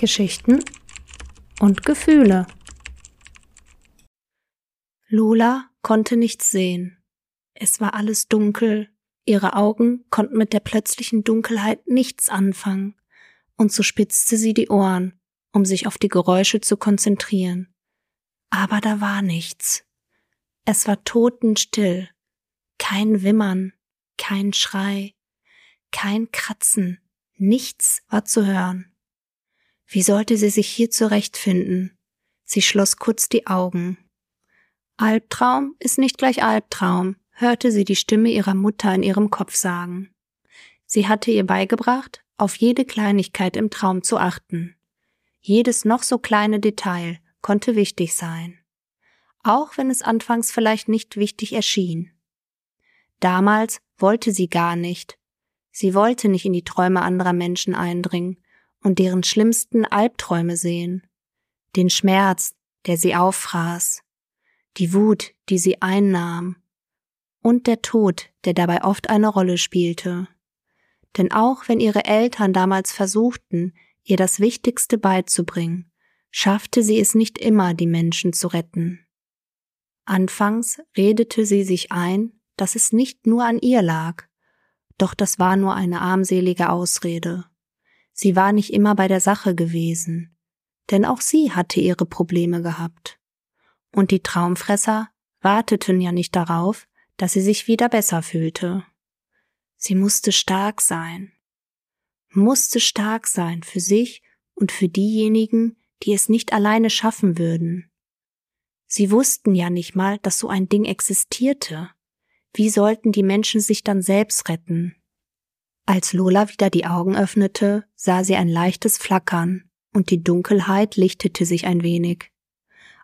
Geschichten und Gefühle. Lola konnte nichts sehen. Es war alles dunkel, ihre Augen konnten mit der plötzlichen Dunkelheit nichts anfangen, und so spitzte sie die Ohren, um sich auf die Geräusche zu konzentrieren. Aber da war nichts. Es war totenstill, kein Wimmern, kein Schrei, kein Kratzen, nichts war zu hören. Wie sollte sie sich hier zurechtfinden? Sie schloss kurz die Augen. Albtraum ist nicht gleich Albtraum, hörte sie die Stimme ihrer Mutter in ihrem Kopf sagen. Sie hatte ihr beigebracht, auf jede Kleinigkeit im Traum zu achten. Jedes noch so kleine Detail konnte wichtig sein. Auch wenn es anfangs vielleicht nicht wichtig erschien. Damals wollte sie gar nicht. Sie wollte nicht in die Träume anderer Menschen eindringen und deren schlimmsten Albträume sehen. Den Schmerz, der sie auffraß, die Wut, die sie einnahm, und der Tod, der dabei oft eine Rolle spielte. Denn auch wenn ihre Eltern damals versuchten, ihr das Wichtigste beizubringen, schaffte sie es nicht immer, die Menschen zu retten. Anfangs redete sie sich ein, dass es nicht nur an ihr lag, doch das war nur eine armselige Ausrede. Sie war nicht immer bei der Sache gewesen, denn auch sie hatte ihre Probleme gehabt. Und die Traumfresser warteten ja nicht darauf, dass sie sich wieder besser fühlte. Sie musste stark sein, musste stark sein für sich und für diejenigen, die es nicht alleine schaffen würden. Sie wussten ja nicht mal, dass so ein Ding existierte. Wie sollten die Menschen sich dann selbst retten? Als Lola wieder die Augen öffnete, sah sie ein leichtes Flackern, und die Dunkelheit lichtete sich ein wenig.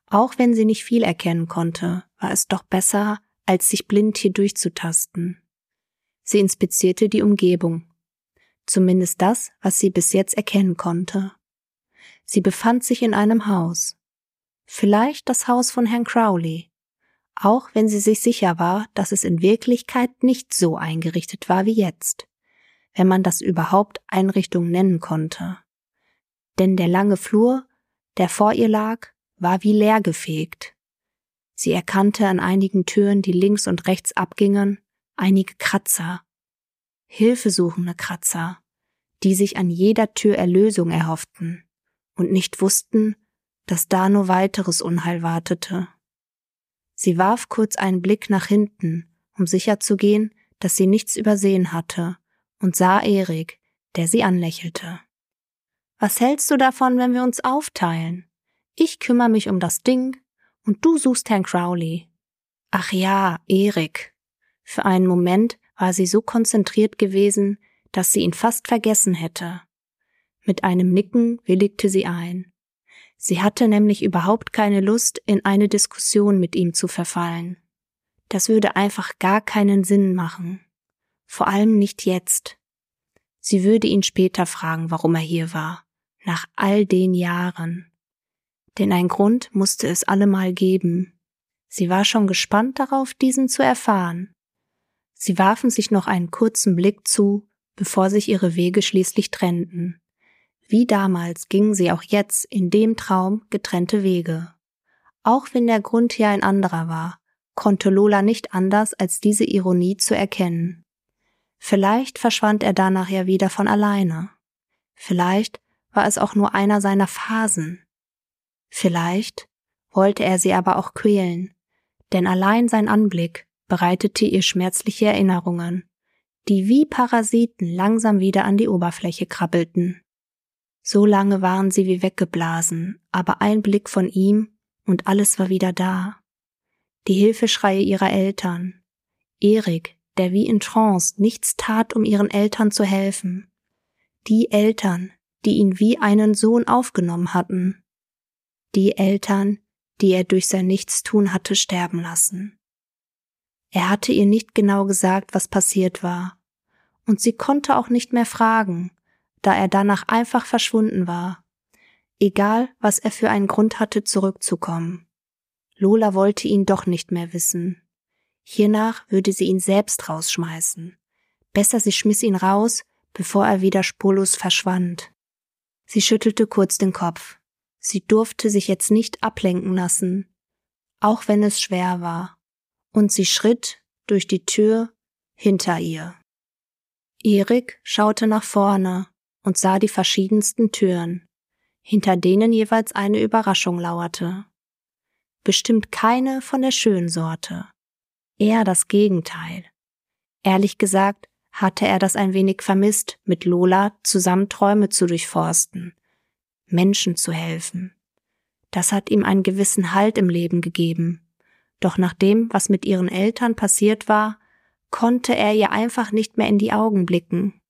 Auch wenn sie nicht viel erkennen konnte, war es doch besser, als sich blind hier durchzutasten. Sie inspizierte die Umgebung. Zumindest das, was sie bis jetzt erkennen konnte. Sie befand sich in einem Haus. Vielleicht das Haus von Herrn Crowley. Auch wenn sie sich sicher war, dass es in Wirklichkeit nicht so eingerichtet war wie jetzt. Wenn man das überhaupt Einrichtung nennen konnte. Denn der lange Flur, der vor ihr lag, war wie leergefegt. Sie erkannte an einigen Türen, die links und rechts abgingen, einige Kratzer, hilfesuchende Kratzer, die sich an jeder Tür Erlösung erhofften und nicht wussten, dass da nur weiteres Unheil wartete. Sie warf kurz einen Blick nach hinten, um sicherzugehen, dass sie nichts übersehen hatte, und sah Erik, der sie anlächelte. Was hältst du davon, wenn wir uns aufteilen? Ich kümmere mich um das Ding und du suchst Herrn Crowley. Ach ja, Erik. Für einen Moment war sie so konzentriert gewesen, dass sie ihn fast vergessen hätte. Mit einem Nicken willigte sie ein. Sie hatte nämlich überhaupt keine Lust, in eine Diskussion mit ihm zu verfallen. Das würde einfach gar keinen Sinn machen. Vor allem nicht jetzt. Sie würde ihn später fragen, warum er hier war. Nach all den Jahren denn ein Grund musste es allemal geben. Sie war schon gespannt darauf, diesen zu erfahren. Sie warfen sich noch einen kurzen Blick zu, bevor sich ihre Wege schließlich trennten. Wie damals gingen sie auch jetzt in dem Traum getrennte Wege. Auch wenn der Grund hier ein anderer war, konnte Lola nicht anders, als diese Ironie zu erkennen. Vielleicht verschwand er danach ja wieder von alleine. Vielleicht war es auch nur einer seiner Phasen. Vielleicht wollte er sie aber auch quälen, denn allein sein Anblick bereitete ihr schmerzliche Erinnerungen, die wie Parasiten langsam wieder an die Oberfläche krabbelten. So lange waren sie wie weggeblasen, aber ein Blick von ihm und alles war wieder da. Die Hilfeschreie ihrer Eltern, Erik, der wie in Trance nichts tat, um ihren Eltern zu helfen, die Eltern, die ihn wie einen Sohn aufgenommen hatten, die Eltern, die er durch sein Nichtstun hatte sterben lassen. Er hatte ihr nicht genau gesagt, was passiert war, und sie konnte auch nicht mehr fragen, da er danach einfach verschwunden war, egal was er für einen Grund hatte, zurückzukommen. Lola wollte ihn doch nicht mehr wissen. Hiernach würde sie ihn selbst rausschmeißen. Besser sie schmiss ihn raus, bevor er wieder spurlos verschwand. Sie schüttelte kurz den Kopf. Sie durfte sich jetzt nicht ablenken lassen, auch wenn es schwer war. Und sie schritt durch die Tür hinter ihr. Erik schaute nach vorne und sah die verschiedensten Türen, hinter denen jeweils eine Überraschung lauerte. Bestimmt keine von der schönen Sorte. Eher das Gegenteil. Ehrlich gesagt hatte er das ein wenig vermisst, mit Lola zusammen Träume zu durchforsten, Menschen zu helfen. Das hat ihm einen gewissen Halt im Leben gegeben. Doch nach dem, was mit ihren Eltern passiert war, konnte er ihr einfach nicht mehr in die Augen blicken.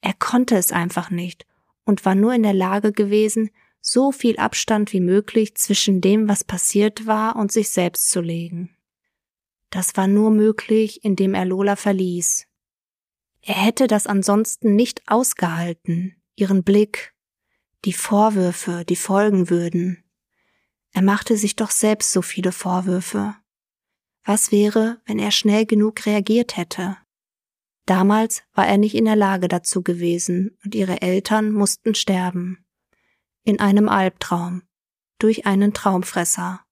Er konnte es einfach nicht und war nur in der Lage gewesen, so viel Abstand wie möglich zwischen dem, was passiert war, und sich selbst zu legen. Das war nur möglich, indem er Lola verließ. Er hätte das ansonsten nicht ausgehalten, ihren Blick, die Vorwürfe, die folgen würden. Er machte sich doch selbst so viele Vorwürfe. Was wäre, wenn er schnell genug reagiert hätte? Damals war er nicht in der Lage dazu gewesen und ihre Eltern mussten sterben. In einem Albtraum. Durch einen Traumfresser.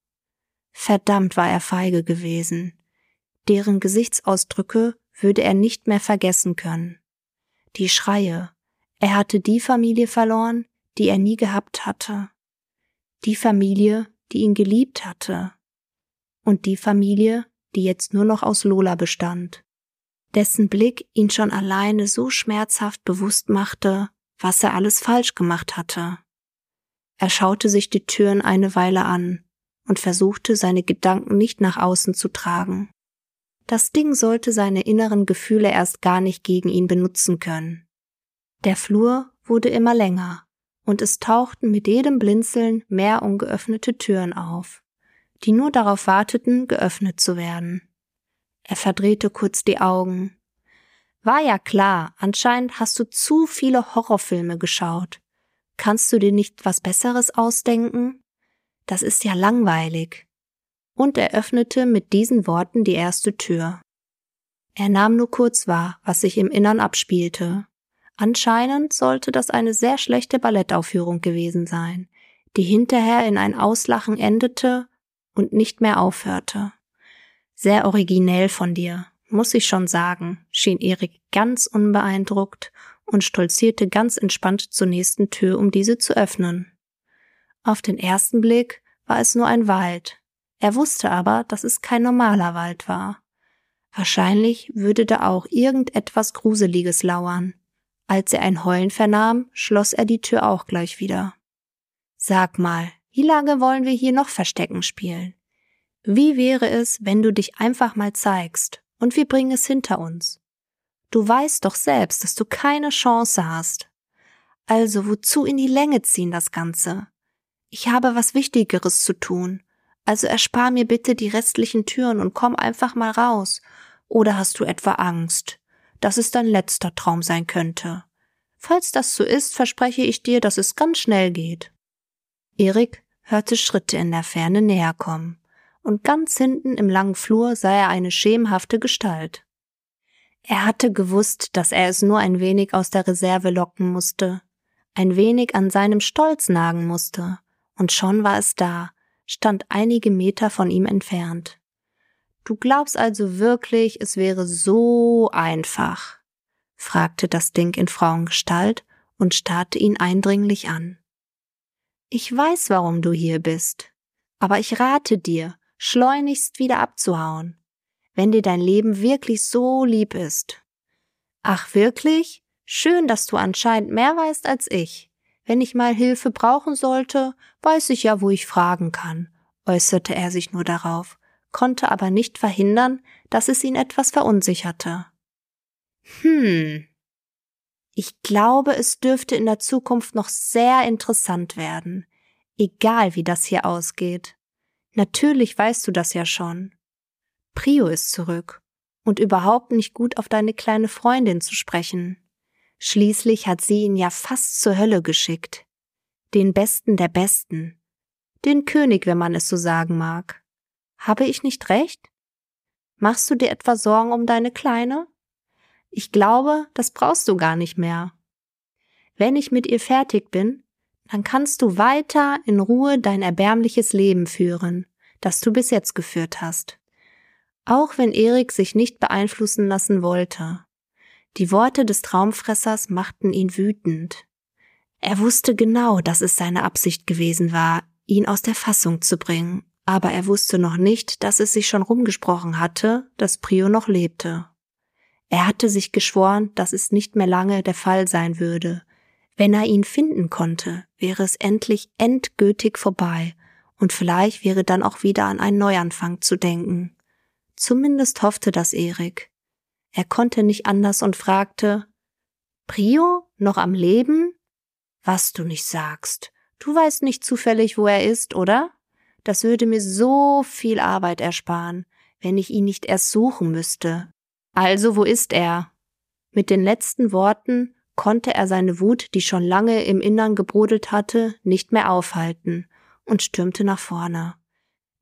Verdammt war er feige gewesen. Deren Gesichtsausdrücke würde er nicht mehr vergessen können. Die Schreie. Er hatte die Familie verloren, die er nie gehabt hatte. Die Familie, die ihn geliebt hatte und die Familie, die jetzt nur noch aus Lola bestand, dessen Blick ihn schon alleine so schmerzhaft bewusst machte, was er alles falsch gemacht hatte. Er schaute sich die Türen eine Weile an und versuchte seine Gedanken nicht nach außen zu tragen. Das Ding sollte seine inneren Gefühle erst gar nicht gegen ihn benutzen können. Der Flur wurde immer länger, und es tauchten mit jedem Blinzeln mehr ungeöffnete Türen auf die nur darauf warteten, geöffnet zu werden. Er verdrehte kurz die Augen. War ja klar, anscheinend hast du zu viele Horrorfilme geschaut. Kannst du dir nicht was Besseres ausdenken? Das ist ja langweilig. Und er öffnete mit diesen Worten die erste Tür. Er nahm nur kurz wahr, was sich im Innern abspielte. Anscheinend sollte das eine sehr schlechte Ballettaufführung gewesen sein, die hinterher in ein Auslachen endete und nicht mehr aufhörte. Sehr originell von dir, muss ich schon sagen, schien Erik ganz unbeeindruckt und stolzierte ganz entspannt zur nächsten Tür, um diese zu öffnen. Auf den ersten Blick war es nur ein Wald. Er wusste aber, dass es kein normaler Wald war. Wahrscheinlich würde da auch irgendetwas Gruseliges lauern. Als er ein Heulen vernahm, schloss er die Tür auch gleich wieder. Sag mal, wie lange wollen wir hier noch Verstecken spielen? Wie wäre es, wenn du dich einfach mal zeigst und wir bringen es hinter uns? Du weißt doch selbst, dass du keine Chance hast. Also wozu in die Länge ziehen das Ganze? Ich habe was Wichtigeres zu tun. Also erspar mir bitte die restlichen Türen und komm einfach mal raus. Oder hast du etwa Angst, dass es dein letzter Traum sein könnte? Falls das so ist, verspreche ich dir, dass es ganz schnell geht. Erik hörte Schritte in der Ferne näher kommen, und ganz hinten im langen Flur sah er eine schemenhafte Gestalt. Er hatte gewusst, dass er es nur ein wenig aus der Reserve locken musste, ein wenig an seinem Stolz nagen musste, und schon war es da, stand einige Meter von ihm entfernt. Du glaubst also wirklich, es wäre so einfach? fragte das Ding in Frauengestalt und starrte ihn eindringlich an. Ich weiß, warum du hier bist. Aber ich rate dir, schleunigst wieder abzuhauen, wenn dir dein Leben wirklich so lieb ist. Ach wirklich? Schön, dass du anscheinend mehr weißt als ich. Wenn ich mal Hilfe brauchen sollte, weiß ich ja, wo ich fragen kann, äußerte er sich nur darauf, konnte aber nicht verhindern, dass es ihn etwas verunsicherte. Hm, ich glaube, es dürfte in der Zukunft noch sehr interessant werden, egal wie das hier ausgeht. Natürlich weißt du das ja schon. Prio ist zurück und überhaupt nicht gut auf deine kleine Freundin zu sprechen. Schließlich hat sie ihn ja fast zur Hölle geschickt. Den Besten der Besten. Den König, wenn man es so sagen mag. Habe ich nicht recht? Machst du dir etwa Sorgen um deine Kleine? Ich glaube, das brauchst du gar nicht mehr. Wenn ich mit ihr fertig bin, Dann kannst du weiter in Ruhe dein erbärmliches Leben führen, das du bis jetzt geführt hast. Auch wenn Erik sich nicht beeinflussen lassen wollte. Die Worte des Traumfressers machten ihn wütend. Er wusste genau, dass es seine Absicht gewesen war, ihn aus der Fassung zu bringen, aber er wusste noch nicht, dass es sich schon rumgesprochen hatte, dass Prio noch lebte. Er hatte sich geschworen, dass es nicht mehr lange der Fall sein würde. Wenn er ihn finden konnte, wäre es endlich endgültig vorbei, und vielleicht wäre dann auch wieder an einen Neuanfang zu denken. Zumindest hoffte das Erik. Er konnte nicht anders und fragte Prio noch am Leben? Was du nicht sagst. Du weißt nicht zufällig, wo er ist, oder? Das würde mir so viel Arbeit ersparen, wenn ich ihn nicht erst suchen müsste. Also, wo ist er? Mit den letzten Worten konnte er seine Wut, die schon lange im Innern gebrodelt hatte, nicht mehr aufhalten und stürmte nach vorne.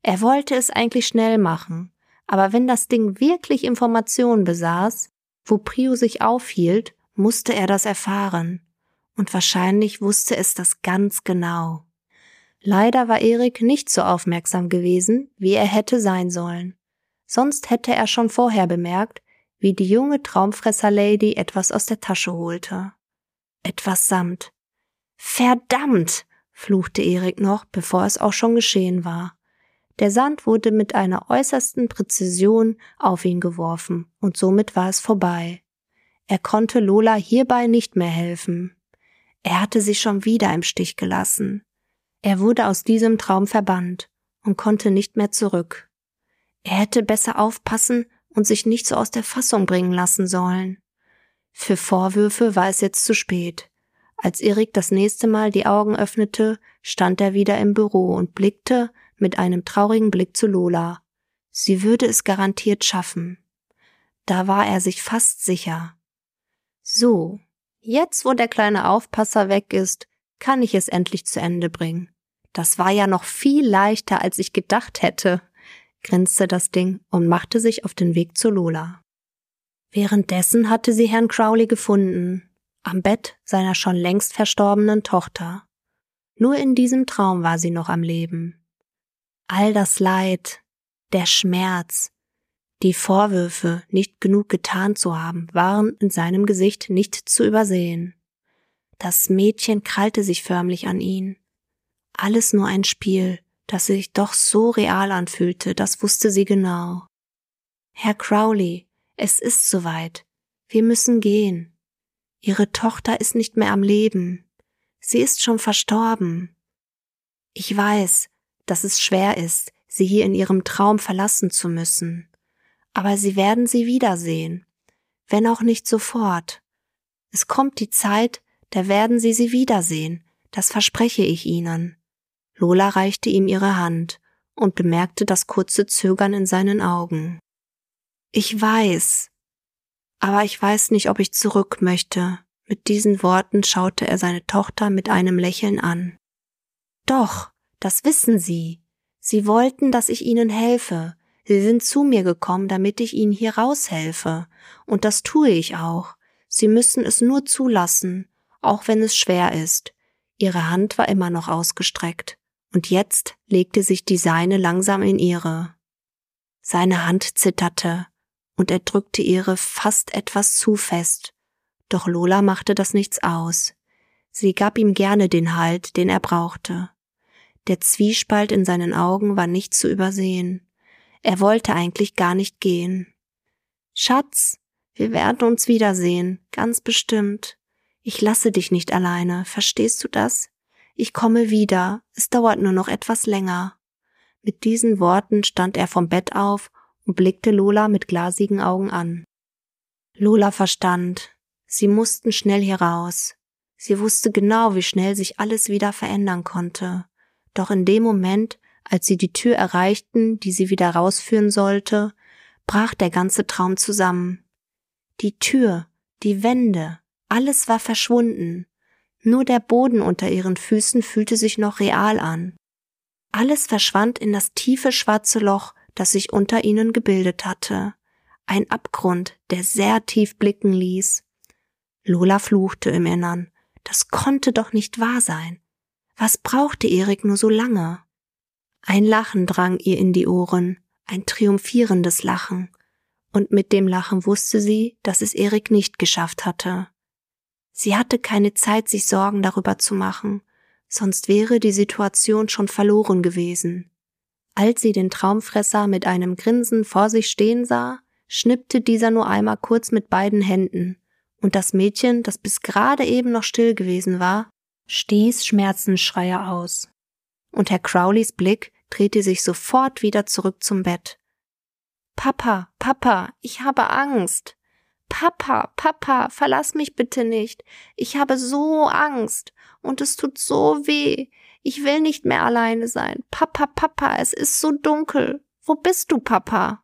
Er wollte es eigentlich schnell machen, aber wenn das Ding wirklich Informationen besaß, wo Prio sich aufhielt, musste er das erfahren. Und wahrscheinlich wusste es das ganz genau. Leider war Erik nicht so aufmerksam gewesen, wie er hätte sein sollen. Sonst hätte er schon vorher bemerkt, wie die junge Traumfresser-Lady etwas aus der Tasche holte. Etwas Samt. Verdammt! fluchte Erik noch, bevor es auch schon geschehen war. Der Sand wurde mit einer äußersten Präzision auf ihn geworfen, und somit war es vorbei. Er konnte Lola hierbei nicht mehr helfen. Er hatte sie schon wieder im Stich gelassen. Er wurde aus diesem Traum verbannt und konnte nicht mehr zurück. Er hätte besser aufpassen und sich nicht so aus der Fassung bringen lassen sollen. Für Vorwürfe war es jetzt zu spät. Als Erik das nächste Mal die Augen öffnete, stand er wieder im Büro und blickte mit einem traurigen Blick zu Lola. Sie würde es garantiert schaffen. Da war er sich fast sicher. So, jetzt wo der kleine Aufpasser weg ist, kann ich es endlich zu Ende bringen. Das war ja noch viel leichter, als ich gedacht hätte, grinste das Ding und machte sich auf den Weg zu Lola. Währenddessen hatte sie Herrn Crowley gefunden, am Bett seiner schon längst verstorbenen Tochter. Nur in diesem Traum war sie noch am Leben. All das Leid, der Schmerz, die Vorwürfe, nicht genug getan zu haben, waren in seinem Gesicht nicht zu übersehen. Das Mädchen krallte sich förmlich an ihn. Alles nur ein Spiel, das sich doch so real anfühlte, das wusste sie genau. Herr Crowley, es ist soweit. Wir müssen gehen. Ihre Tochter ist nicht mehr am Leben. Sie ist schon verstorben. Ich weiß, dass es schwer ist, sie hier in ihrem Traum verlassen zu müssen. Aber sie werden sie wiedersehen. Wenn auch nicht sofort. Es kommt die Zeit, da werden sie sie wiedersehen. Das verspreche ich ihnen. Lola reichte ihm ihre Hand und bemerkte das kurze Zögern in seinen Augen. Ich weiß, aber ich weiß nicht, ob ich zurück möchte. Mit diesen Worten schaute er seine Tochter mit einem Lächeln an. Doch, das wissen Sie. Sie wollten, dass ich Ihnen helfe. Sie sind zu mir gekommen, damit ich Ihnen hier raushelfe. Und das tue ich auch. Sie müssen es nur zulassen, auch wenn es schwer ist. Ihre Hand war immer noch ausgestreckt und jetzt legte sich die seine langsam in ihre. Seine Hand zitterte, und er drückte ihre fast etwas zu fest, doch Lola machte das nichts aus. Sie gab ihm gerne den Halt, den er brauchte. Der Zwiespalt in seinen Augen war nicht zu übersehen. Er wollte eigentlich gar nicht gehen. Schatz, wir werden uns wiedersehen, ganz bestimmt. Ich lasse dich nicht alleine, verstehst du das? Ich komme wieder, es dauert nur noch etwas länger. Mit diesen Worten stand er vom Bett auf und blickte Lola mit glasigen Augen an. Lola verstand, sie mussten schnell hier raus. Sie wusste genau, wie schnell sich alles wieder verändern konnte. Doch in dem Moment, als sie die Tür erreichten, die sie wieder rausführen sollte, brach der ganze Traum zusammen. Die Tür, die Wände, alles war verschwunden. Nur der Boden unter ihren Füßen fühlte sich noch real an. Alles verschwand in das tiefe schwarze Loch, das sich unter ihnen gebildet hatte. Ein Abgrund, der sehr tief blicken ließ. Lola fluchte im Innern. Das konnte doch nicht wahr sein. Was brauchte Erik nur so lange? Ein Lachen drang ihr in die Ohren, ein triumphierendes Lachen, und mit dem Lachen wusste sie, dass es Erik nicht geschafft hatte. Sie hatte keine Zeit, sich Sorgen darüber zu machen, sonst wäre die Situation schon verloren gewesen. Als sie den Traumfresser mit einem Grinsen vor sich stehen sah, schnippte dieser nur einmal kurz mit beiden Händen, und das Mädchen, das bis gerade eben noch still gewesen war, stieß Schmerzensschreie aus. Und Herr Crowleys Blick drehte sich sofort wieder zurück zum Bett. Papa, Papa, ich habe Angst. Papa, Papa, verlass mich bitte nicht. Ich habe so Angst und es tut so weh. Ich will nicht mehr alleine sein. Papa, Papa, es ist so dunkel. Wo bist du, Papa?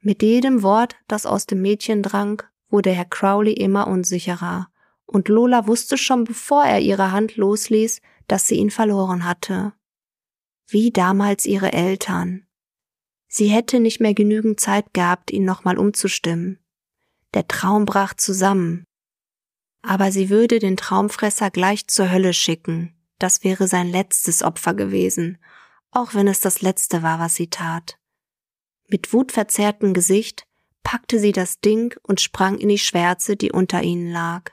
Mit jedem Wort, das aus dem Mädchen drang, wurde Herr Crowley immer unsicherer, und Lola wusste schon bevor er ihre Hand losließ, dass sie ihn verloren hatte. Wie damals ihre Eltern. Sie hätte nicht mehr genügend Zeit gehabt, ihn nochmal umzustimmen. Der Traum brach zusammen. Aber sie würde den Traumfresser gleich zur Hölle schicken. Das wäre sein letztes Opfer gewesen, auch wenn es das letzte war, was sie tat. Mit wutverzerrtem Gesicht packte sie das Ding und sprang in die Schwärze, die unter ihnen lag.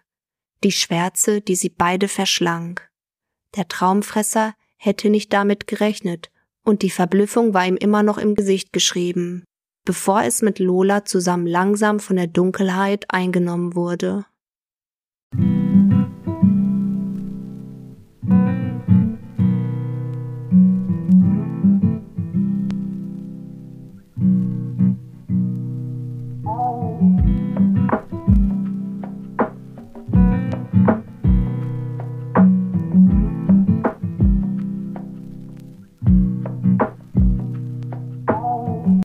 Die Schwärze, die sie beide verschlang. Der Traumfresser hätte nicht damit gerechnet, und die Verblüffung war ihm immer noch im Gesicht geschrieben bevor es mit Lola zusammen langsam von der Dunkelheit eingenommen wurde.